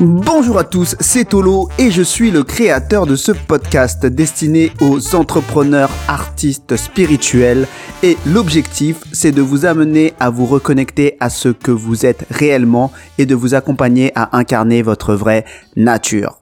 Bonjour à tous, c'est Tolo et je suis le créateur de ce podcast destiné aux entrepreneurs, artistes spirituels et l'objectif c'est de vous amener à vous reconnecter à ce que vous êtes réellement et de vous accompagner à incarner votre vraie nature.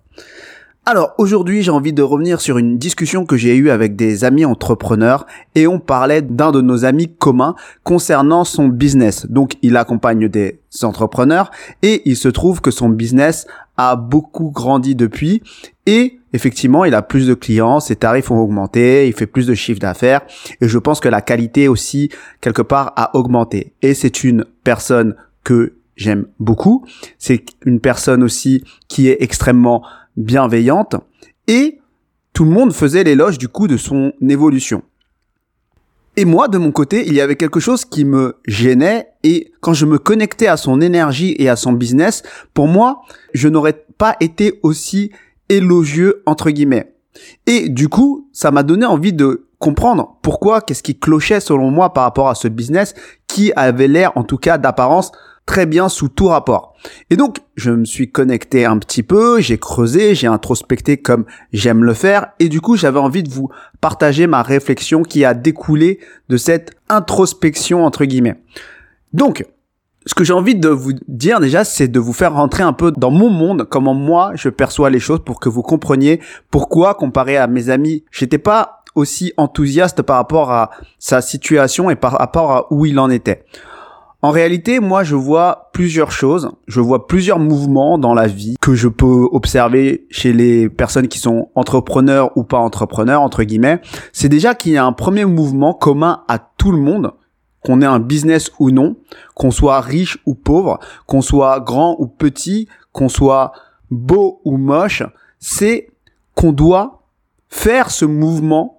Alors aujourd'hui j'ai envie de revenir sur une discussion que j'ai eue avec des amis entrepreneurs et on parlait d'un de nos amis communs concernant son business. Donc il accompagne des entrepreneurs et il se trouve que son business a beaucoup grandi depuis et effectivement il a plus de clients, ses tarifs ont augmenté, il fait plus de chiffre d'affaires et je pense que la qualité aussi quelque part a augmenté. Et c'est une personne que j'aime beaucoup. C'est une personne aussi qui est extrêmement bienveillante et tout le monde faisait l'éloge du coup de son évolution. Et moi, de mon côté, il y avait quelque chose qui me gênait et quand je me connectais à son énergie et à son business, pour moi, je n'aurais pas été aussi élogieux entre guillemets. Et du coup, ça m'a donné envie de comprendre pourquoi, qu'est-ce qui clochait selon moi par rapport à ce business qui avait l'air, en tout cas d'apparence, très bien sous tout rapport. Et donc, je me suis connecté un petit peu, j'ai creusé, j'ai introspecté comme j'aime le faire, et du coup, j'avais envie de vous partager ma réflexion qui a découlé de cette introspection, entre guillemets. Donc, ce que j'ai envie de vous dire déjà, c'est de vous faire rentrer un peu dans mon monde, comment moi je perçois les choses pour que vous compreniez pourquoi, comparé à mes amis, j'étais pas aussi enthousiaste par rapport à sa situation et par rapport à où il en était. En réalité, moi, je vois plusieurs choses. Je vois plusieurs mouvements dans la vie que je peux observer chez les personnes qui sont entrepreneurs ou pas entrepreneurs, entre guillemets. C'est déjà qu'il y a un premier mouvement commun à tout le monde, qu'on ait un business ou non, qu'on soit riche ou pauvre, qu'on soit grand ou petit, qu'on soit beau ou moche, c'est qu'on doit faire ce mouvement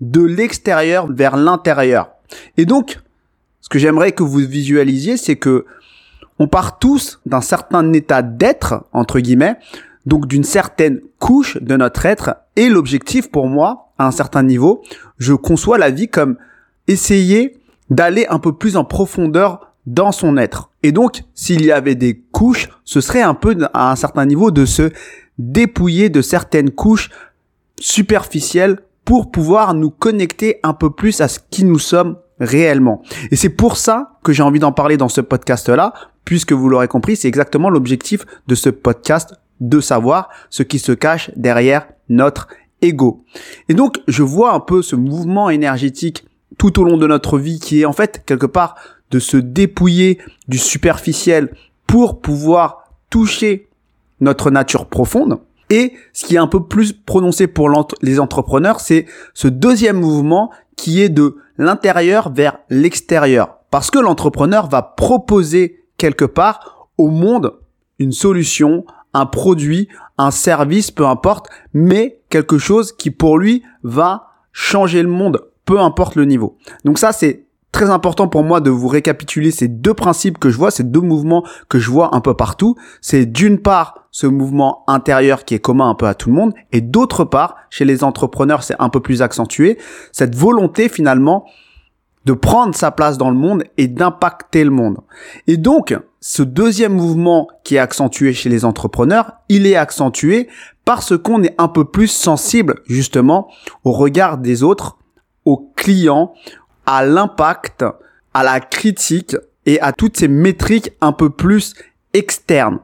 de l'extérieur vers l'intérieur. Et donc, ce que j'aimerais que vous visualisiez, c'est que on part tous d'un certain état d'être, entre guillemets, donc d'une certaine couche de notre être, et l'objectif pour moi, à un certain niveau, je conçois la vie comme essayer d'aller un peu plus en profondeur dans son être. Et donc, s'il y avait des couches, ce serait un peu à un certain niveau de se dépouiller de certaines couches superficielles pour pouvoir nous connecter un peu plus à ce qui nous sommes réellement. Et c'est pour ça que j'ai envie d'en parler dans ce podcast-là, puisque vous l'aurez compris, c'est exactement l'objectif de ce podcast, de savoir ce qui se cache derrière notre ego. Et donc, je vois un peu ce mouvement énergétique tout au long de notre vie qui est en fait quelque part de se dépouiller du superficiel pour pouvoir toucher notre nature profonde. Et ce qui est un peu plus prononcé pour les entrepreneurs, c'est ce deuxième mouvement qui est de l'intérieur vers l'extérieur. Parce que l'entrepreneur va proposer quelque part au monde une solution, un produit, un service, peu importe, mais quelque chose qui pour lui va changer le monde, peu importe le niveau. Donc ça, c'est très important pour moi de vous récapituler ces deux principes que je vois, ces deux mouvements que je vois un peu partout. C'est d'une part ce mouvement intérieur qui est commun un peu à tout le monde, et d'autre part, chez les entrepreneurs, c'est un peu plus accentué, cette volonté finalement de prendre sa place dans le monde et d'impacter le monde. Et donc, ce deuxième mouvement qui est accentué chez les entrepreneurs, il est accentué parce qu'on est un peu plus sensible justement au regard des autres, aux clients, à l'impact, à la critique et à toutes ces métriques un peu plus externes.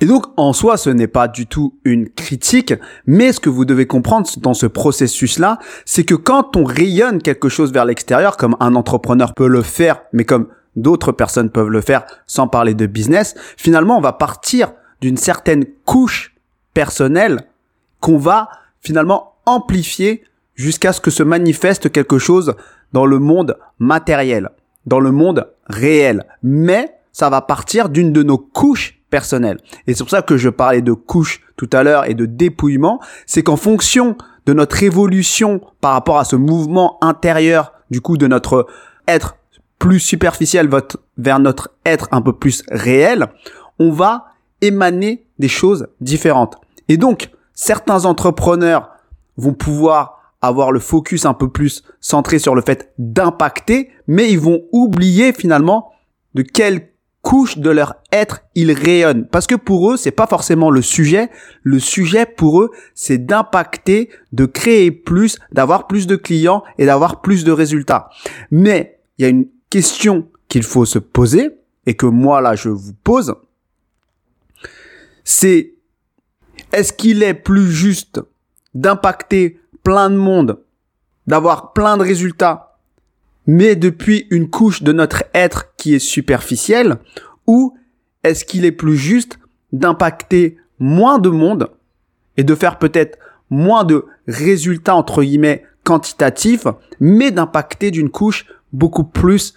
Et donc, en soi, ce n'est pas du tout une critique, mais ce que vous devez comprendre dans ce processus-là, c'est que quand on rayonne quelque chose vers l'extérieur, comme un entrepreneur peut le faire, mais comme d'autres personnes peuvent le faire sans parler de business, finalement, on va partir d'une certaine couche personnelle qu'on va finalement amplifier jusqu'à ce que se manifeste quelque chose dans le monde matériel, dans le monde réel. Mais ça va partir d'une de nos couches personnelles. Et c'est pour ça que je parlais de couches tout à l'heure et de dépouillement. C'est qu'en fonction de notre évolution par rapport à ce mouvement intérieur, du coup, de notre être plus superficiel vers notre être un peu plus réel, on va émaner des choses différentes. Et donc, certains entrepreneurs vont pouvoir avoir le focus un peu plus centré sur le fait d'impacter, mais ils vont oublier finalement de quelle couche de leur être, ils rayonnent. Parce que pour eux, c'est pas forcément le sujet. Le sujet pour eux, c'est d'impacter, de créer plus, d'avoir plus de clients et d'avoir plus de résultats. Mais il y a une question qu'il faut se poser et que moi là je vous pose. C'est est-ce qu'il est plus juste d'impacter plein de monde, d'avoir plein de résultats mais depuis une couche de notre être qui est superficielle, ou est-ce qu'il est plus juste d'impacter moins de monde et de faire peut-être moins de résultats entre guillemets quantitatifs, mais d'impacter d'une couche beaucoup plus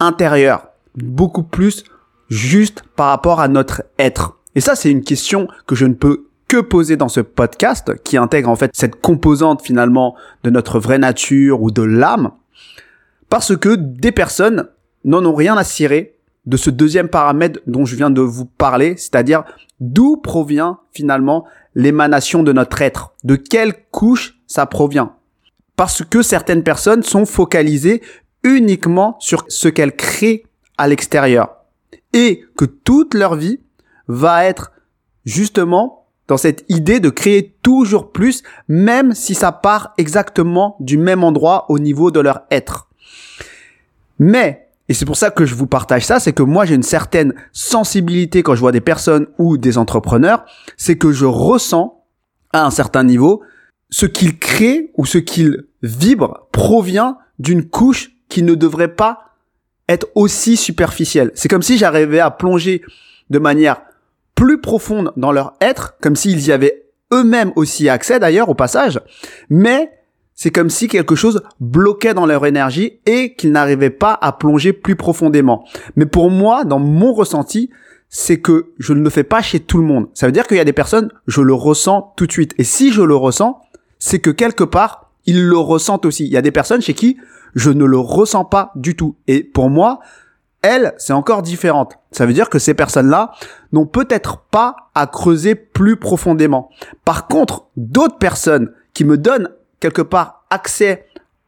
intérieure, beaucoup plus juste par rapport à notre être? Et ça, c'est une question que je ne peux que poser dans ce podcast, qui intègre en fait cette composante finalement de notre vraie nature ou de l'âme, parce que des personnes n'en ont rien à cirer de ce deuxième paramètre dont je viens de vous parler, c'est-à-dire d'où provient finalement l'émanation de notre être, de quelle couche ça provient. Parce que certaines personnes sont focalisées uniquement sur ce qu'elles créent à l'extérieur et que toute leur vie va être justement dans cette idée de créer toujours plus, même si ça part exactement du même endroit au niveau de leur être. Mais, et c'est pour ça que je vous partage ça, c'est que moi j'ai une certaine sensibilité quand je vois des personnes ou des entrepreneurs, c'est que je ressens à un certain niveau ce qu'ils créent ou ce qu'ils vibrent provient d'une couche qui ne devrait pas être aussi superficielle. C'est comme si j'arrivais à plonger de manière plus profonde dans leur être, comme s'ils y avaient eux-mêmes aussi accès d'ailleurs au passage, mais c'est comme si quelque chose bloquait dans leur énergie et qu'ils n'arrivaient pas à plonger plus profondément. Mais pour moi, dans mon ressenti, c'est que je ne le fais pas chez tout le monde. Ça veut dire qu'il y a des personnes, je le ressens tout de suite. Et si je le ressens, c'est que quelque part, ils le ressentent aussi. Il y a des personnes chez qui je ne le ressens pas du tout. Et pour moi, elles, c'est encore différente. Ça veut dire que ces personnes-là n'ont peut-être pas à creuser plus profondément. Par contre, d'autres personnes qui me donnent quelque part accès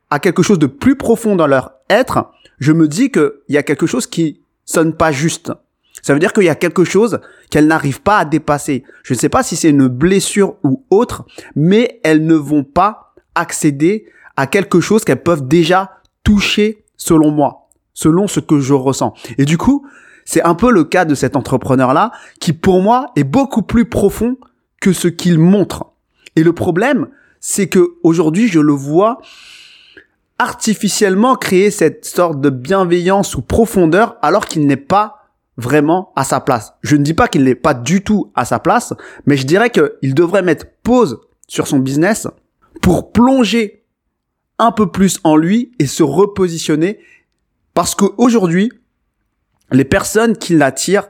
à quelque chose de plus profond dans leur être, je me dis qu'il y a quelque chose qui sonne pas juste. Ça veut dire qu'il y a quelque chose qu'elles n'arrivent pas à dépasser. Je ne sais pas si c'est une blessure ou autre, mais elles ne vont pas accéder à quelque chose qu'elles peuvent déjà toucher selon moi, selon ce que je ressens. Et du coup, c'est un peu le cas de cet entrepreneur-là qui pour moi est beaucoup plus profond que ce qu'il montre. Et le problème, c'est que aujourd'hui, je le vois artificiellement créer cette sorte de bienveillance ou profondeur alors qu'il n'est pas vraiment à sa place. Je ne dis pas qu'il n'est pas du tout à sa place, mais je dirais qu'il devrait mettre pause sur son business pour plonger un peu plus en lui et se repositionner parce qu'aujourd'hui, les personnes qui l'attirent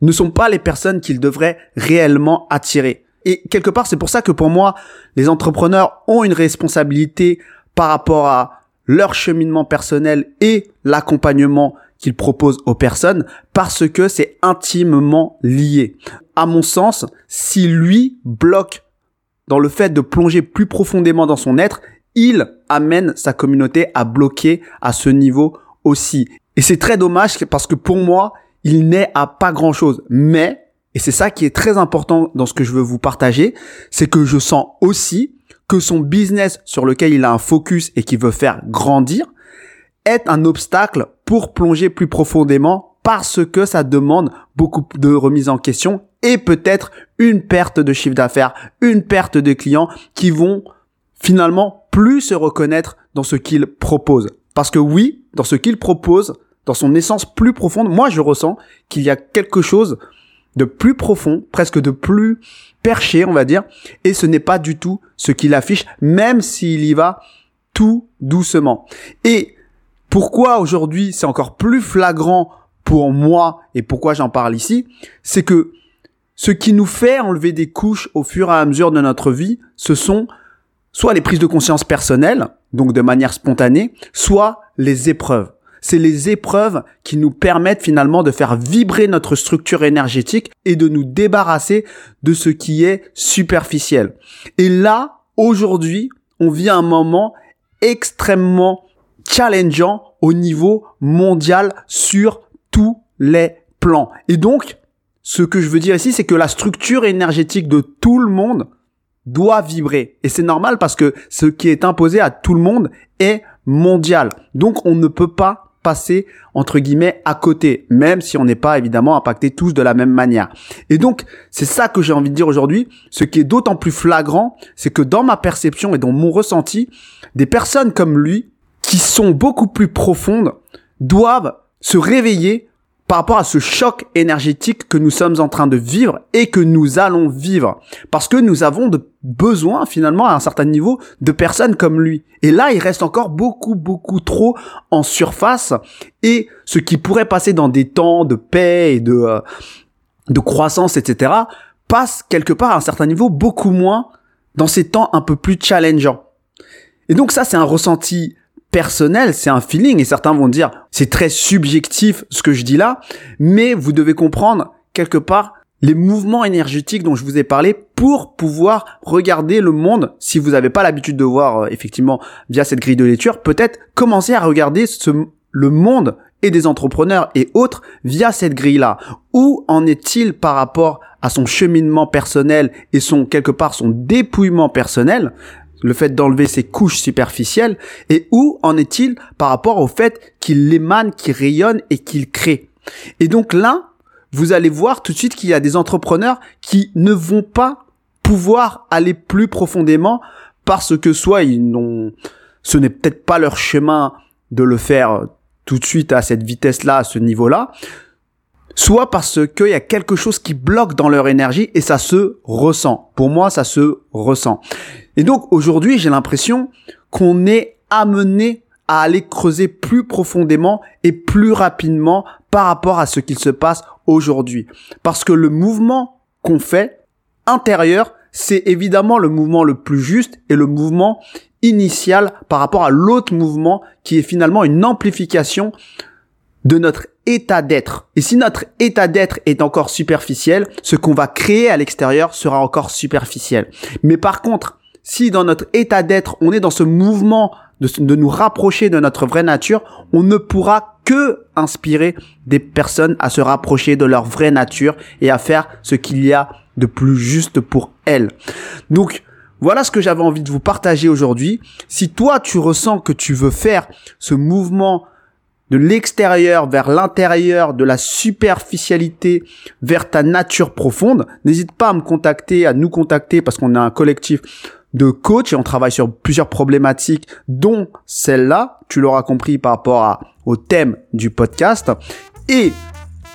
ne sont pas les personnes qu'il devrait réellement attirer. Et quelque part, c'est pour ça que pour moi, les entrepreneurs ont une responsabilité par rapport à leur cheminement personnel et l'accompagnement qu'ils proposent aux personnes parce que c'est intimement lié. À mon sens, si lui bloque dans le fait de plonger plus profondément dans son être, il amène sa communauté à bloquer à ce niveau aussi. Et c'est très dommage parce que pour moi, il n'est à pas grand chose. Mais et c'est ça qui est très important dans ce que je veux vous partager, c'est que je sens aussi que son business sur lequel il a un focus et qui veut faire grandir est un obstacle pour plonger plus profondément parce que ça demande beaucoup de remise en question et peut-être une perte de chiffre d'affaires, une perte de clients qui vont finalement plus se reconnaître dans ce qu'il propose. Parce que oui, dans ce qu'il propose, dans son essence plus profonde, moi je ressens qu'il y a quelque chose de plus profond, presque de plus perché, on va dire, et ce n'est pas du tout ce qu'il affiche, même s'il y va tout doucement. Et pourquoi aujourd'hui c'est encore plus flagrant pour moi et pourquoi j'en parle ici, c'est que ce qui nous fait enlever des couches au fur et à mesure de notre vie, ce sont soit les prises de conscience personnelles, donc de manière spontanée, soit les épreuves c'est les épreuves qui nous permettent finalement de faire vibrer notre structure énergétique et de nous débarrasser de ce qui est superficiel. Et là, aujourd'hui, on vit un moment extrêmement challengeant au niveau mondial sur tous les plan. Et donc, ce que je veux dire ici, c'est que la structure énergétique de tout le monde doit vibrer. Et c'est normal parce que ce qui est imposé à tout le monde est mondial. Donc on ne peut pas passer entre guillemets à côté, même si on n'est pas évidemment impacté tous de la même manière. Et donc c'est ça que j'ai envie de dire aujourd'hui. Ce qui est d'autant plus flagrant, c'est que dans ma perception et dans mon ressenti, des personnes comme lui, qui sont beaucoup plus profondes, doivent se réveiller par rapport à ce choc énergétique que nous sommes en train de vivre et que nous allons vivre. Parce que nous avons de besoin finalement à un certain niveau de personnes comme lui. Et là, il reste encore beaucoup, beaucoup trop en surface et ce qui pourrait passer dans des temps de paix et de, euh, de croissance, etc., passe quelque part à un certain niveau beaucoup moins dans ces temps un peu plus challengeants. Et donc ça, c'est un ressenti personnel, c'est un feeling. Et certains vont dire c'est très subjectif ce que je dis là, mais vous devez comprendre quelque part les mouvements énergétiques dont je vous ai parlé pour pouvoir regarder le monde si vous n'avez pas l'habitude de voir euh, effectivement via cette grille de lecture, peut-être commencer à regarder ce, le monde et des entrepreneurs et autres via cette grille-là. Où en est-il par rapport à son cheminement personnel et son quelque part son dépouillement personnel? Le fait d'enlever ces couches superficielles et où en est-il par rapport au fait qu'il émane, qu'il rayonne et qu'il crée? Et donc là, vous allez voir tout de suite qu'il y a des entrepreneurs qui ne vont pas pouvoir aller plus profondément parce que soit ils n'ont, ce n'est peut-être pas leur chemin de le faire tout de suite à cette vitesse-là, à ce niveau-là, soit parce qu'il y a quelque chose qui bloque dans leur énergie et ça se ressent. Pour moi, ça se ressent. Et donc aujourd'hui, j'ai l'impression qu'on est amené à aller creuser plus profondément et plus rapidement par rapport à ce qu'il se passe aujourd'hui. Parce que le mouvement qu'on fait intérieur, c'est évidemment le mouvement le plus juste et le mouvement initial par rapport à l'autre mouvement qui est finalement une amplification de notre état d'être. Et si notre état d'être est encore superficiel, ce qu'on va créer à l'extérieur sera encore superficiel. Mais par contre, si dans notre état d'être, on est dans ce mouvement de, nous rapprocher de notre vraie nature, on ne pourra que inspirer des personnes à se rapprocher de leur vraie nature et à faire ce qu'il y a de plus juste pour elles. Donc, voilà ce que j'avais envie de vous partager aujourd'hui. Si toi, tu ressens que tu veux faire ce mouvement de l'extérieur vers l'intérieur, de la superficialité vers ta nature profonde, n'hésite pas à me contacter, à nous contacter parce qu'on a un collectif de coach et on travaille sur plusieurs problématiques dont celle-là, tu l'auras compris par rapport au thème du podcast. Et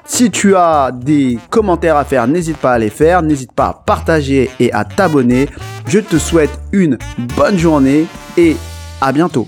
si tu as des commentaires à faire, n'hésite pas à les faire, n'hésite pas à partager et à t'abonner. Je te souhaite une bonne journée et à bientôt.